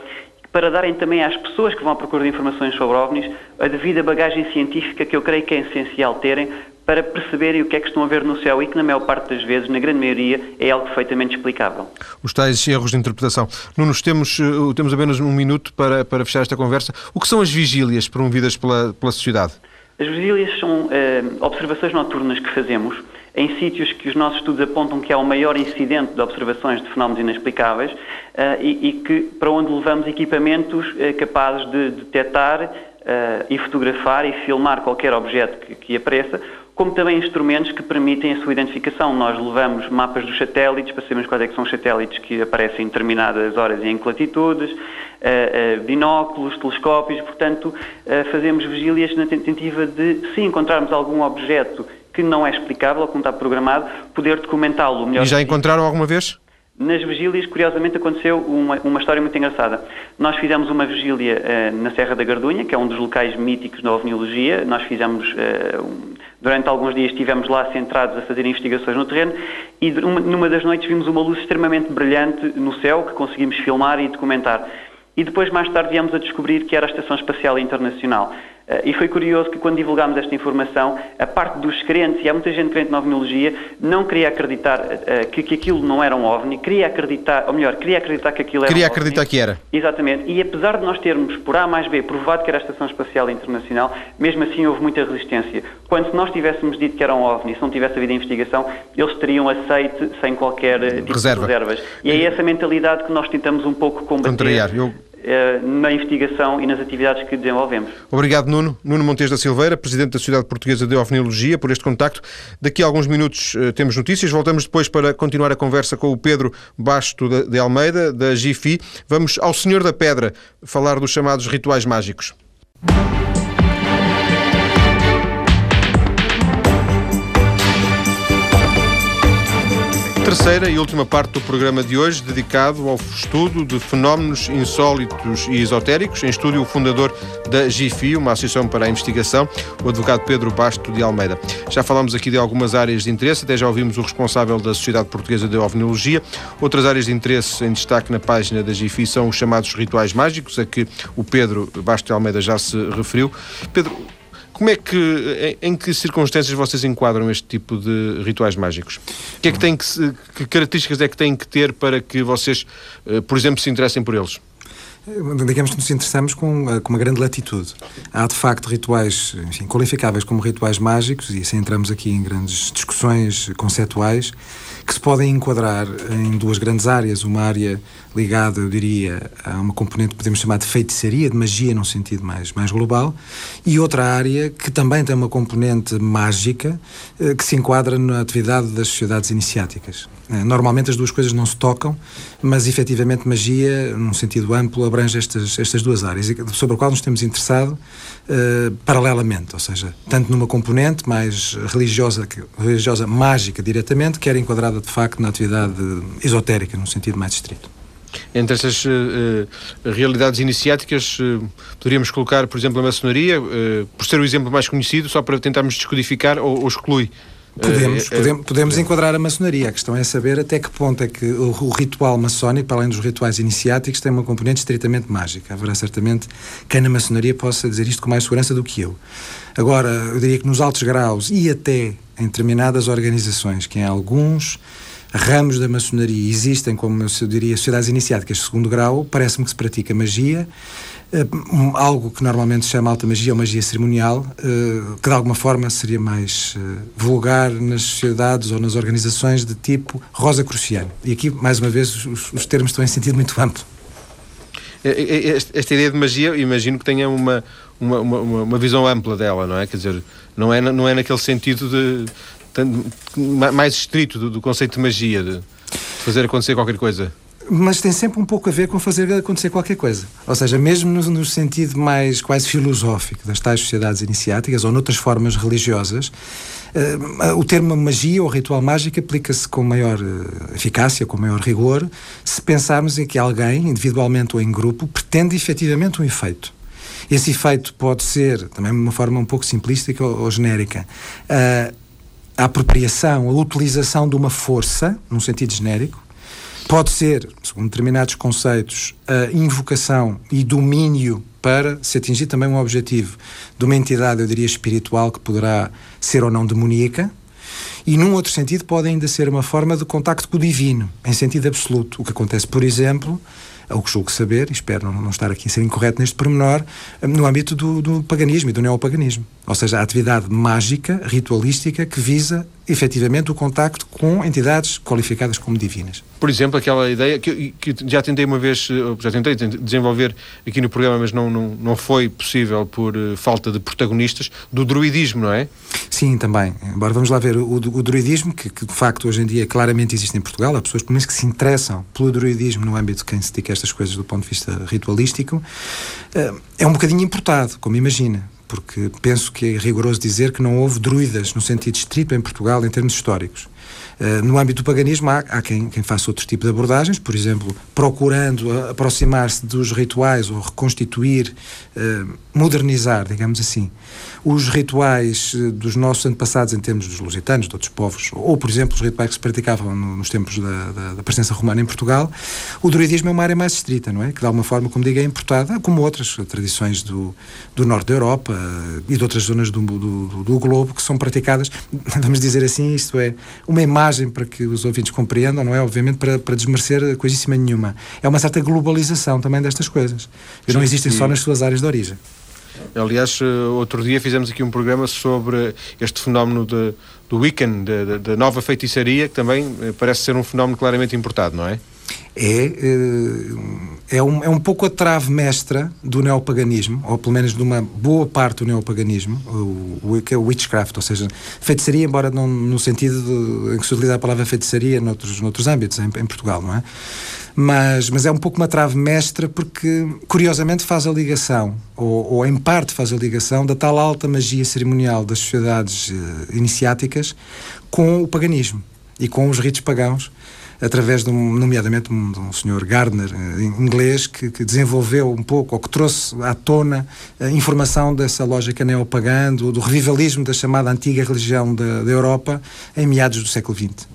para darem também às pessoas que vão à procura de informações sobre OVNIs a devida bagagem científica que eu creio que é essencial terem para perceberem o que é que estão a ver no céu e que, na maior parte das vezes, na grande maioria, é algo perfeitamente explicável. Os tais erros de interpretação. Nunos, temos, eh, temos apenas um minuto para, para fechar esta conversa. O que são as vigílias promovidas pela, pela sociedade? As vigílias são uh, observações noturnas que fazemos em sítios que os nossos estudos apontam que há o maior incidente de observações de fenómenos inexplicáveis uh, e, e, que para onde levamos equipamentos uh, capazes de detectar e fotografar e filmar qualquer objeto que, que apareça, como também instrumentos que permitem a sua identificação. Nós levamos mapas dos satélites para sabermos quais é que são os satélites que aparecem em determinadas horas e em que latitudes, uh, uh, binóculos, telescópios, portanto, uh, fazemos vigílias na tentativa de, se encontrarmos algum objeto que não é explicável, ou que não está programado, poder documentá-lo melhor. E já encontraram alguma vez? Nas vigílias, curiosamente, aconteceu uma, uma história muito engraçada. Nós fizemos uma vigília uh, na Serra da Gardunha, que é um dos locais míticos da ovniologia. Nós fizemos, uh, um, durante alguns dias, estivemos lá centrados a fazer investigações no terreno e numa das noites vimos uma luz extremamente brilhante no céu que conseguimos filmar e documentar. E depois, mais tarde, viemos a descobrir que era a Estação Espacial Internacional. Eh, e foi curioso que quando divulgámos esta informação, a parte dos crentes, e há muita gente crente na ovniologia, não queria acreditar uh, que, que aquilo não era um ovni, queria acreditar, ou melhor, queria acreditar que aquilo era Queria um acreditar ovni. que era. Exatamente. E apesar de nós termos, por A mais B, provado que era a Estação Espacial Internacional, mesmo assim houve muita resistência. Quando nós tivéssemos dito que era um ovni, se não tivesse havido investigação, eles teriam aceite sem qualquer tipo Reserva. de reservas. E é essa mentalidade que nós tentamos um pouco combater. Contrariar. Eu eh, na investigação e nas atividades que desenvolvemos. Obrigado, Nuno. Nuno Montes da Silveira, Presidente da Sociedade Portuguesa de Ovniologia, por este contacto. Daqui a alguns minutos eh, temos notícias. Voltamos depois para continuar a conversa com o Pedro Basto de Almeida, da GIFI. Vamos ao Senhor da Pedra falar dos chamados rituais mágicos. Terceira e última parte do programa de hoje, dedicado ao estudo de fenómenos insólitos e esotéricos. Em estúdio, o fundador da GIFI, uma associação para a investigação, o advogado Pedro Basto de Almeida. Já falámos aqui de algumas áreas de interesse, até já ouvimos o responsável da Sociedade Portuguesa de OVNIologia. Outras áreas de interesse em destaque na página da GIFI são os chamados rituais mágicos, a que o Pedro Basto de Almeida já se referiu. Pedro, como é que, em, em, que circunstâncias vocês enquadram este tipo de rituais mágicos? Que, é que, tem que, que características é que têm que ter para que vocês, eh, por exemplo, se interessem por eles? digamos que nos interessamos com, eh, com uma grande latitude. Há, de facto, rituais enfim, qualificáveis como rituais mágicos, e assim entramos aqui em grandes discussões conceptuais, que se podem enquadrar em duas grandes áreas. Uma área ligada, eu diria, a uma componente que podemos chamar de feitiçaria, de magia num sentido mais, mais global, e outra área que também tem uma componente mágica eh, que se enquadra na atividade das sociedades iniciáticas. Eh, normalmente as duas coisas não se tocam, mas efetivamente magia, num sentido amplo, abrange estas, estas duas áreas, sobre a qual nos temos interessado uh, paralelamente, ou seja, tanto numa componente mais religiosa, religiosa mágica diretamente, quer enquadrada de facto na atividade esotérica, num sentido mais estrito. Entre essas uh, realidades iniciáticas, uh, poderíamos colocar, por exemplo, a maçonaria, por ser o exemplo mais conhecido, só para tentarmos descodificar, ou, ou exclui Podemos, podemos, podemos enquadrar a maçonaria. A questão é saber até que ponto é que o, o, ritual maçónico, para além dos rituais iniciáticos, tem uma componente estritamente mágica. Haverá certamente quem na maçonaria possa dizer isto com mais segurança do que eu. Agora, eu diria que nos altos graus e até em determinadas organizações, que em alguns ramos da maçonaria existem, como eu diria, sociedades iniciáticas de segundo grau, parece-me que se pratica magia, eh, algo que normalmente se chama alta magia ou magia cerimonial, eh, que de alguma forma seria mais eh, vulgar nas sociedades ou nas organizações de tipo rosa cruciano. E aqui, mais uma vez, os, os termos estão em sentido muito amplo. Esta ideia de magia, imagino que tenha uma, uma, uma, uma visão ampla dela, não é? Quer dizer, não é, não é naquele sentido de mais estrito do, do conceito de magia, de fazer acontecer qualquer coisa mas tem sempre um pouco a ver com fazer acontecer qualquer coisa. Ou seja, mesmo no, no, sentido mais quase filosófico das tais sociedades iniciáticas ou noutras formas religiosas, uh, o termo magia ou ritual mágico aplica-se com maior uh, eficácia, com maior rigor, se pensarmos em que alguém, individualmente ou em grupo, pretende efetivamente um efeito. Esse efeito pode ser, também de uma forma um pouco simplística ou, ou genérica, uh, a apropriação, a utilização de uma força, num sentido genérico, pode ser, segundo determinados conceitos, a invocação e domínio para se atingir também um objetivo de uma entidade, eu diria, espiritual, que poderá ser ou não demoníaca, e num outro sentido pode ainda ser uma forma de contacto com o divino, em sentido absoluto. O que acontece, por exemplo, ao que julgo saber, e espero não, não estar aqui a ser incorreto neste pormenor, no âmbito do, do paganismo e do neopaganismo. Ou seja, a atividade mágica, ritualística, que visa efetivamente o contacto com entidades qualificadas como divinas. Por exemplo, aquela ideia que, que já tentei uma vez, eh, já tentei desenvolver aqui no programa, mas não, não, não foi possível por uh, falta de protagonistas, do druidismo, não é? Sim, também. Embora vamos lá ver, o, o druidismo, que, que, de facto hoje em dia claramente existe em Portugal, há pessoas pelo menos que se interessam pelo druidismo no âmbito de quem se dedica a estas coisas do ponto de vista ritualístico, uh, é um bocadinho importado, como imagina porque penso que é rigoroso dizer que não houve druidas no sentido estrito em Portugal em termos históricos. Uh, no âmbito do paganismo, há, há quem, quem, faça outro tipo de abordagens, por exemplo, procurando aproximar-se dos rituais ou reconstituir, uh, modernizar, digamos assim, os rituais eh, dos nossos antepassados em termos dos lusitanos, de outros povos, ou, por exemplo, os rituais que se praticavam no, nos tempos da, da, da, presença romana em Portugal, o druidismo é uma área mais estrita, não é? Que de alguma forma, como digo, é importada, como outras tradições do, do norte da Europa e de outras zonas do, do, do, globo que são praticadas, vamos dizer assim, isto é uma imagem para que os ouvintes compreendam, não é? Obviamente para, para desmerecer coisíssima nenhuma. É uma certa globalização também destas coisas. E não existem só nas suas áreas de origem. Aliás, eh, outro dia fizemos aqui um programa sobre este fenómeno de, do Wiccan, da nova feitiçaria, que também eh, parece ser um fenómeno claramente importado, não é? É, eh, é, um, é um pouco a trave mestra do neopaganismo, ou pelo menos de uma boa parte do neopaganismo, o, que é o witchcraft, ou seja, feitiçaria, embora não no sentido de, em que se utiliza a palavra feitiçaria noutros, noutros âmbitos, em, em Portugal, não é? mas, mas é um pouco uma trave mestra porque, curiosamente, faz a ligação, ou, ou em parte faz a ligação, da tal alta magia cerimonial das sociedades uh, iniciáticas com o paganismo e com os ritos pagãos, através, de um, nomeadamente, um, senhor Gardner, uh, inglês, que, que, desenvolveu um pouco, ou que trouxe à tona a informação dessa lógica neopagã, do, do revivalismo da chamada antiga religião da, da Europa em meados do século XX.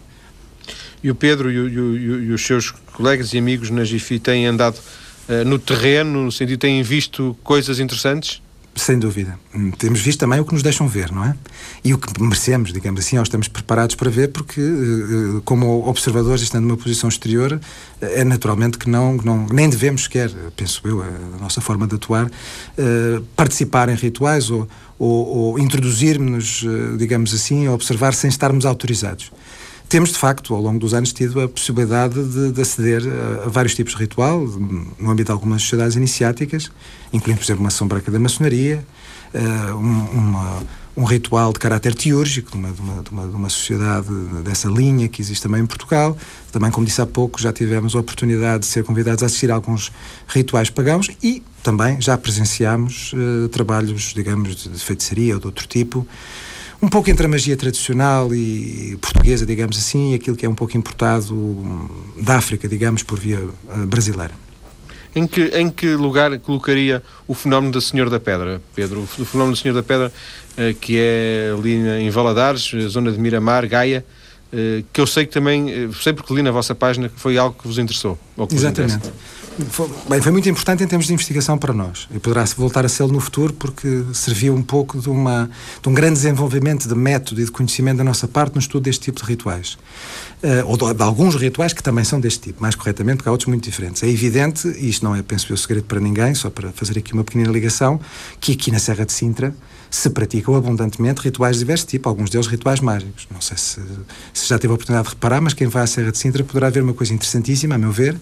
E o Pedro e, o, e, o, e os seus colegas e amigos na GIFI têm andado uh, no terreno, no sentido têm visto coisas interessantes? Sem dúvida. Hum, temos visto também o que nos deixam ver, não é? E o que merecemos, digamos assim, ou estamos preparados para ver, porque, eh, eh, como observadores, estando numa posição exterior, é naturalmente que não, não nem devemos sequer, penso eu, a nossa forma de atuar, participar em rituais ou, ou, ou introduzir-nos, digamos assim, a observar sem estarmos autorizados. Temos, de facto, ao longo dos anos, tido a possibilidade de, de aceder a, a, vários tipos de ritual, no âmbito de algumas sociedades iniciáticas, incluindo, por exemplo, uma São Branca da Maçonaria, uh, um, uma, um ritual de caráter teúrgico de uma, de, uma, de, uma, de uma, sociedade dessa linha que existe também em Portugal. Também, como disse há pouco, já tivemos a oportunidade de ser convidados a assistir a alguns rituais pagãos e também já presenciámos uh, trabalhos, digamos, de feitiçaria ou de outro tipo, um pouco entre a magia tradicional e portuguesa, digamos assim, e aquilo que é um pouco importado da África, digamos, por via uh, brasileira. Em que, em que lugar colocaria o fenómeno da Senhor da Pedra, Pedro? O fenómeno da Senhor da Pedra, uh, que é ali em Valadares, zona de Miramar, Gaia, que eu sei que também, sei porque li na vossa página que foi algo que vos interessou. Que Exatamente. Vos foi, bem, foi muito importante em termos de investigação para nós e poderá voltar a ser no futuro porque serviu um pouco de, uma, de um grande desenvolvimento de método e de conhecimento da nossa parte no estudo deste tipo de rituais. Uh, ou de, de, alguns rituais que também são deste tipo, mais corretamente, porque há outros muito diferentes. É evidente, e isto não é, penso eu, segredo para ninguém, só para fazer aqui uma pequena ligação, que aqui na Serra de Sintra se praticam abundantemente rituais de diversos tipos, alguns deles rituais mágicos. Não sei se, se, já teve a oportunidade de reparar, mas quem vai à Serra de Sintra poderá ver uma coisa interessantíssima, a meu ver,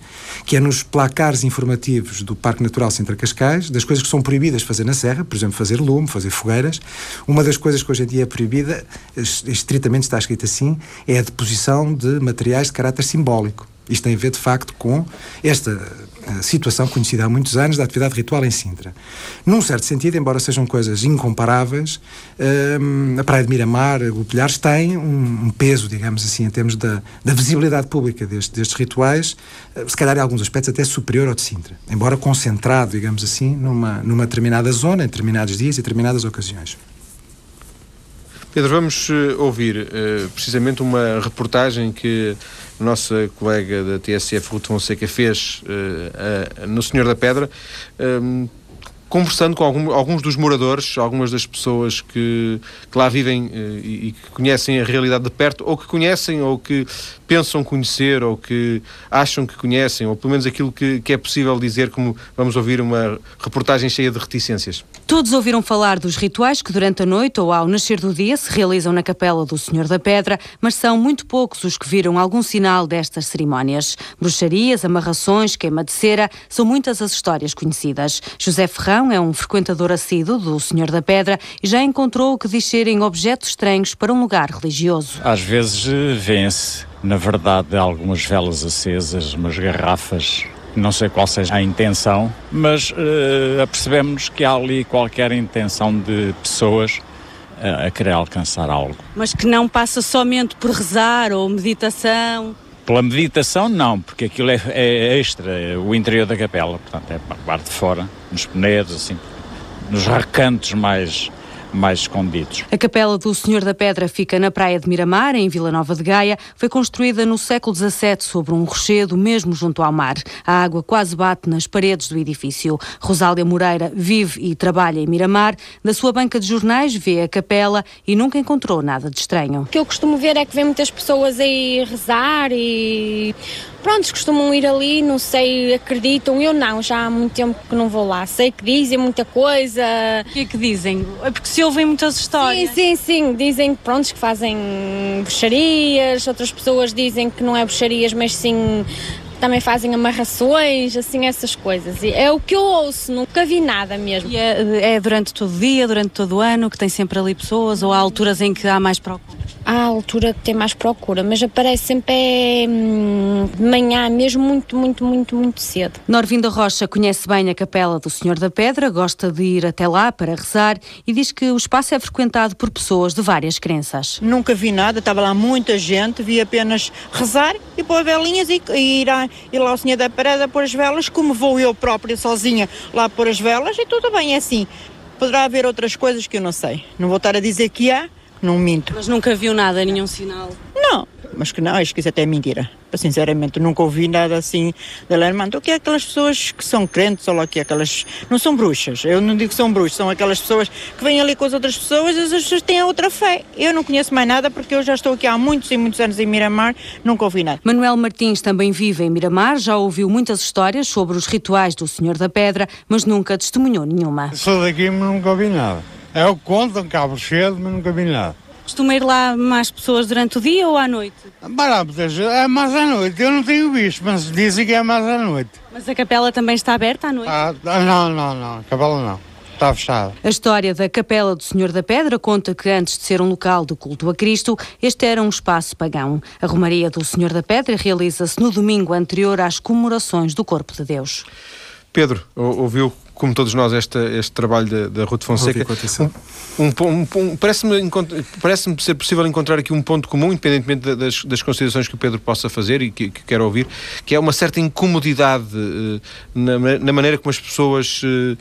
que é nos placares informativos do Parque Natural Sintra Cascais, das coisas que são proibidas fazer na Serra, por exemplo, fazer lume, fazer fogueiras. Uma das coisas que hoje em dia é proibida, estritamente está escrito assim, é a deposição de materiais de caráter simbólico. Isto tem a ver, de facto, com esta situação conhecida há muitos anos da atividade ritual em Sintra. Num certo sentido, embora sejam coisas incomparáveis, hum, a Praia de Miramar, o Pilhares, tem um, peso, digamos assim, em termos da, da visibilidade pública destes, destes rituais, eh, se calhar em alguns aspectos até superior ao de Sintra, embora concentrado, digamos assim, numa, numa determinada zona, em determinados dias e determinadas ocasiões. Pedro, vamos uh, ouvir uh, precisamente uma reportagem que a nossa colega da TSF, Ruth Fonseca, fez uh, no Senhor da Pedra. Conversando com algum, alguns dos moradores, algumas das pessoas que, que lá vivem e, e, que conhecem a realidade de perto, ou que conhecem, ou que pensam conhecer, ou que acham que conhecem, ou pelo menos aquilo que, que é possível dizer, como vamos ouvir uma reportagem cheia de reticências. Todos ouviram falar dos rituais que durante a noite ou ao nascer do dia se realizam na Capela do Senhor da Pedra, mas são muito poucos os que viram algum sinal destas cerimónias. Bruxarias, amarrações, queima de cera, são muitas as histórias conhecidas. José Ferrão é um frequentador assíduo do Senhor da Pedra e já encontrou o que diz serem objetos estranhos para um lugar religioso. Às vezes eh, vê-se, na verdade, algumas velas acesas, umas garrafas não sei qual seja a intenção, mas uh, apercebemos que há ali qualquer intenção de pessoas uh, a querer alcançar algo. Mas que não passa somente por rezar ou meditação? Pela meditação, não, porque aquilo é, é extra, é o interior da capela, portanto, é a parte de fora, nos penedos, assim, nos recantos mais mais escondidos. A Capela do Senhor da Pedra fica na Praia de Miramar, em Vila Nova de Gaia. Foi construída no século XVII sobre um rochedo, mesmo junto ao mar. A água quase bate nas paredes do edifício. Rosália Moreira vive e trabalha em Miramar. Da sua banca de jornais vê a capela e nunca encontrou nada de estranho. O que eu costumo ver é que vem muitas pessoas aí rezar e pronto, costumam ir ali, não sei, acreditam. Eu não, já há muito tempo que não vou lá. Sei que dizem muita coisa. O que é que dizem? É porque se ouvem muitas histórias. Sim, sim, sim. Dizem pronto, que fazem bruxarias, outras pessoas dizem que não é bruxarias, mas sim também fazem amarrações, assim, essas coisas. E é o que eu ouço, nunca vi nada mesmo. E é, é durante todo o dia, durante todo o ano, que tem sempre ali pessoas, ou há alturas em que há mais procura? Há altura que tem mais procura, mas aparece sempre é, hum, de manhã, mesmo muito, muito, muito, muito cedo. Norvinda Rocha conhece bem a Capela do Senhor da Pedra, gosta de ir até lá para rezar e diz que o espaço é frequentado por pessoas de várias crenças. Nunca vi nada, estava lá muita gente, vi apenas rezar e pôr velinhas e, e ir, a, ir lá ao Senhor da Pedra pôr as velas, como vou eu própria sozinha lá pôr as velas e tudo bem, é assim. Poderá haver outras coisas que eu não sei. Não vou estar a dizer que há, não minto. Mas nunca viu nada, nenhum sinal? Não, mas que não, acho que isso até é mentira. Sinceramente, nunca ouvi nada assim de alarmante. O que é aquelas pessoas que são crentes, ou lá que é aquelas. Não são bruxas, eu não digo que são bruxas, são aquelas pessoas que vêm ali com as outras pessoas e as pessoas têm a outra fé. Eu não conheço mais nada porque eu já estou aqui há muitos e muitos anos em Miramar, nunca ouvi nada. Manuel Martins também vive em Miramar, já ouviu muitas histórias sobre os rituais do Senhor da Pedra, mas nunca testemunhou nenhuma. Sou daqui, mas nunca ouvi nada. É o que contam, cabo cedo, mas nunca vi nada. Costuma ir lá mais pessoas durante o dia ou à noite? Baratas, é mais à noite. Eu não tenho visto, mas dizem que é mais à noite. Mas a capela também está aberta à noite? Ah, não, não, não. A capela não. Está fechada. A história da Capela do Senhor da Pedra conta que antes de ser um local de culto a Cristo, este era um espaço pagão. A Romaria do Senhor da Pedra realiza-se no domingo anterior às comemorações do Corpo de Deus. Pedro, ouviu como todos nós, este, este trabalho da Ruth Fonseca. Um, um, um, Parece-me parece ser possível encontrar aqui um ponto comum, independentemente das, das considerações que o Pedro possa fazer e que, que quero ouvir, que é uma certa incomodidade uh, na, na, maneira como as pessoas uh,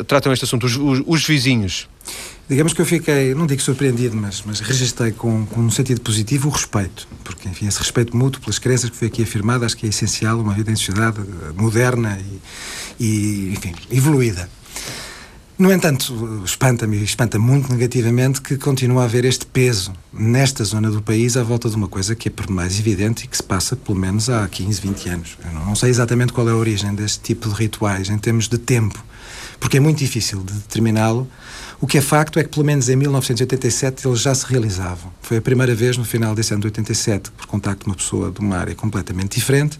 uh, tratam este assunto, os, os, os vizinhos. Digamos que eu fiquei, não digo surpreendido, mas, mas registrei com, com um sentido positivo o respeito, porque, enfim, esse respeito mútuo pelas crenças que foi aqui afirmado, acho que é essencial uma vida em sociedade moderna e, e enfim, evoluída. No entanto, espanta-me espanta muito negativamente que continua a haver este peso nesta zona do país à volta de uma coisa que é por mais evidente e que se passa pelo menos há 15, 20 anos. Eu não sei exatamente qual é a origem deste tipo de rituais em termos de tempo, porque é muito difícil de determiná-lo o que é facto é que, pelo menos em 1987, eles já se realizavam. Foi a primeira vez, no final desse ano de 87, por contacto de uma pessoa de uma área completamente diferente,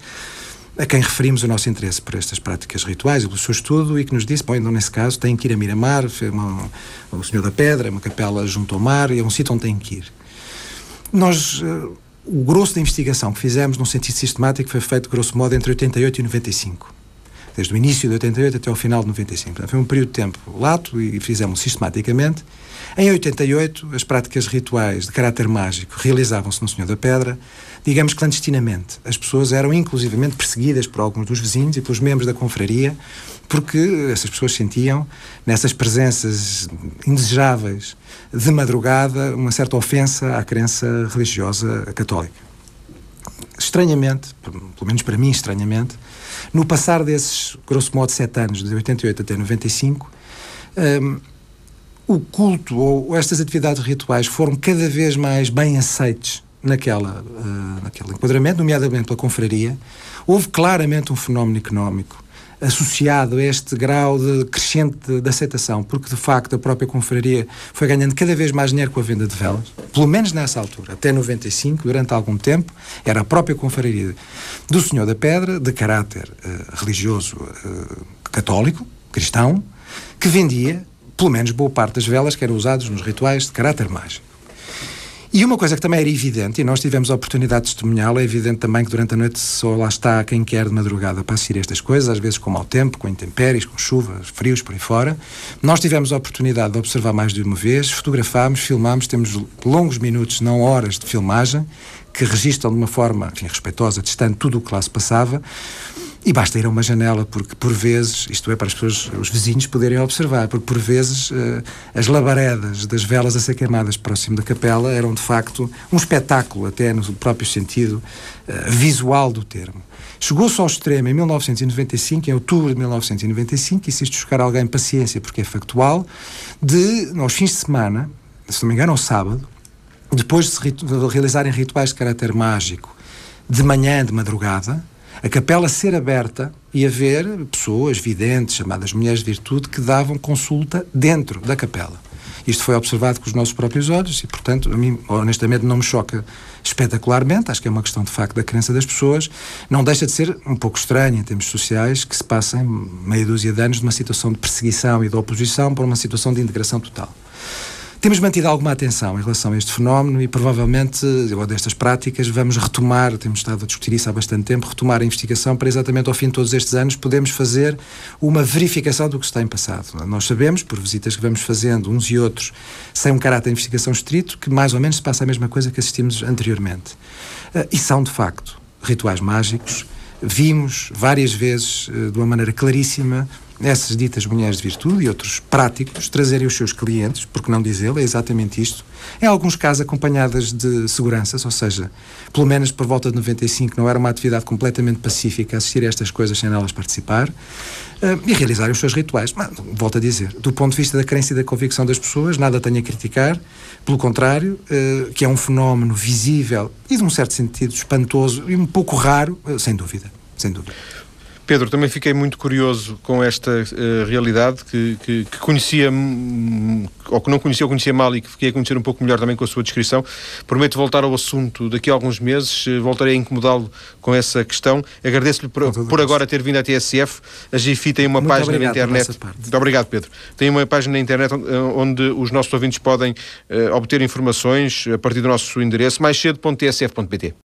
a quem referimos o nosso interesse por estas práticas rituais e pelo seu estudo e que nos disse, bom, então nesse caso tem que ir a Miramar, uma, o Senhor da Pedra, uma capela junto ao mar, e é um sítio onde tem que ir. Nós, uh, o grosso da investigação que fizemos, num sentido sistemático, foi feito, grosso modo, entre 88 e 95 desde o início de 88 até o final de 95. Portanto, foi um período de tempo lato e fizemos sistematicamente. Em 88, as práticas rituais de caráter mágico realizavam-se no Senhor da Pedra, digamos clandestinamente. As pessoas eram inclusivamente perseguidas por alguns dos vizinhos e pelos membros da confraria, porque essas pessoas sentiam, nessas presenças indesejáveis de madrugada, uma certa ofensa à crença religiosa católica. Estranhamente, pelo menos para mim, estranhamente, no passar desses, grosso modo, sete anos, de 88 até 95, um, o culto ou, estas atividades rituais foram cada vez mais bem aceites naquela, uh, naquele enquadramento, nomeadamente pela confraria. Houve claramente um fenómeno económico associado a este grau de crescente de, aceitação, porque de facto a própria confraria foi ganhando cada vez mais dinheiro com a venda de velas, pelo menos nessa altura, até 95, durante algum tempo, era a própria confraria do Senhor da Pedra, de caráter uh, religioso uh, católico, cristão, que vendia pelo menos boa parte das velas que eram usadas nos rituais de caráter mágico. E uma coisa que também era evidente, e nós tivemos a oportunidade de testemunhá-lo, é evidente também que durante a noite só lá está quem quer de madrugada para assistir estas coisas, às vezes com mau tempo, com intempéries, com chuvas, frios por aí fora. Nós tivemos a oportunidade de observar mais de uma vez, fotografámos, filmámos, temos longos minutos, não horas de filmagem, que registram de uma forma enfim, respeitosa, distante, tudo o que lá se passava. E basta ir a uma janela, porque por vezes, isto é, para as pessoas, os vizinhos poderem observar, porque por vezes uh, as labaredas das velas a ser queimadas próximo da capela eram de facto um espetáculo, até no próprio sentido uh, visual do termo. Chegou-se ao extremo em 1995, em outubro de 1995, e se isto chocar alguém, paciência, porque é factual, de, aos fins de semana, se não me engano, ao sábado, depois de se realizarem rituais de caráter mágico, de manhã, de madrugada, a capela ser aberta e haver pessoas videntes, chamadas mulheres de virtude, que davam consulta dentro da capela. Isto foi observado com os nossos próprios olhos e, portanto, a mim, honestamente, não me choca espetacularmente. Acho que é uma questão, de facto, da crença das pessoas. Não deixa de ser um pouco estranho, em termos sociais, que se passem meia dúzia de anos de uma situação de perseguição e de oposição para uma situação de integração total. Temos mantido alguma atenção em relação a este fenómeno e provavelmente, ou destas práticas, vamos retomar, temos estado a discutir isso há bastante tempo, retomar a investigação para exatamente ao fim de todos estes anos podermos fazer uma verificação do que se tem passado. Nós sabemos, por visitas que vamos fazendo uns e outros, sem um caráter de investigação estrito, que mais ou menos se passa a mesma coisa que assistimos anteriormente. Ah, e são, de facto, rituais mágicos. Vimos várias vezes, ah, de uma maneira claríssima, essas ditas mulheres de virtude e outros práticos trazerem os seus clientes, porque não dizê-lo, é exatamente isto. Em alguns casos acompanhadas de seguranças, ou seja, pelo menos por volta de 95 não era uma atividade completamente pacífica assistir a estas coisas sem elas participar uh, e realizar os seus rituais. Mas, volto a dizer, do ponto de vista da crença e da convicção das pessoas, nada tenho a criticar, pelo contrário, uh, que é um fenómeno visível e de um certo sentido espantoso e um pouco raro, uh, sem dúvida, sem dúvida. Pedro, também fiquei muito curioso com esta uh, realidade que, que, que, conhecia, ou que não conhecia ou conhecia mal e que fiquei a conhecer um pouco melhor também com a sua descrição. Prometo voltar ao assunto daqui a alguns meses, uh, voltarei a incomodá-lo com essa questão. Agradeço-lhe por, por agora ter vindo à TSF. A GIFI tem uma muito página na internet. Muito obrigado, Pedro. Tem uma página na internet onde, onde os nossos ouvintes podem uh, obter informações a partir do nosso endereço, mais cedo.tsf.pt.